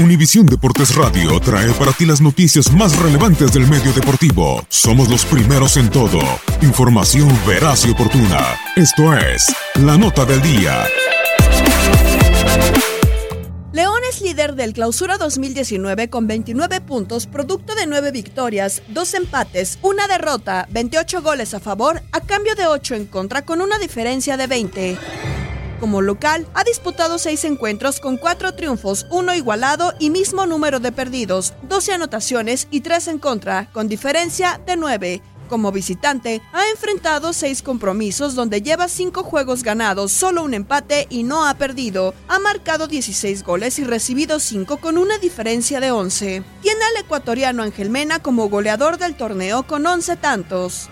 Univisión Deportes Radio trae para ti las noticias más relevantes del medio deportivo. Somos los primeros en todo. Información veraz y oportuna. Esto es La Nota del Día. León es líder del Clausura 2019 con 29 puntos, producto de 9 victorias, 2 empates, una derrota, 28 goles a favor, a cambio de 8 en contra, con una diferencia de 20. Como local, ha disputado 6 encuentros con 4 triunfos, 1 igualado y mismo número de perdidos, 12 anotaciones y 3 en contra, con diferencia de 9. Como visitante, ha enfrentado 6 compromisos donde lleva 5 juegos ganados, solo un empate y no ha perdido. Ha marcado 16 goles y recibido 5 con una diferencia de 11. Tiene al ecuatoriano Ángel Mena como goleador del torneo con 11 tantos.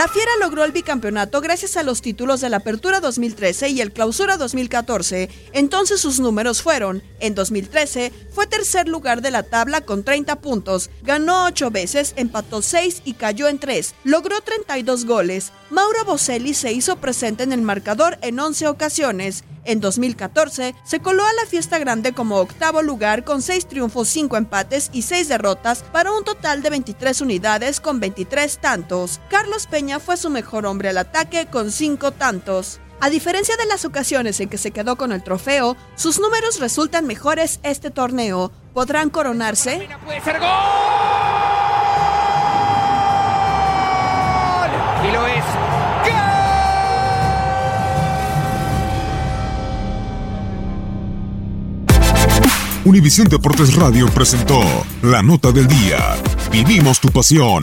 La Fiera logró el bicampeonato gracias a los títulos de la Apertura 2013 y el Clausura 2014. Entonces sus números fueron, en 2013 fue tercer lugar de la tabla con 30 puntos, ganó 8 veces, empató 6 y cayó en 3, logró 32 goles. Mauro Boselli se hizo presente en el marcador en 11 ocasiones. En 2014 se coló a la fiesta grande como octavo lugar con 6 triunfos, 5 empates y 6 derrotas para un total de 23 unidades con 23 tantos. Carlos Peña fue su mejor hombre al ataque con 5 tantos. A diferencia de las ocasiones en que se quedó con el trofeo, sus números resultan mejores este torneo. ¿Podrán coronarse? Puede ser gol. Y lo es. Univisión Deportes Radio presentó La Nota del Día. Vivimos tu pasión.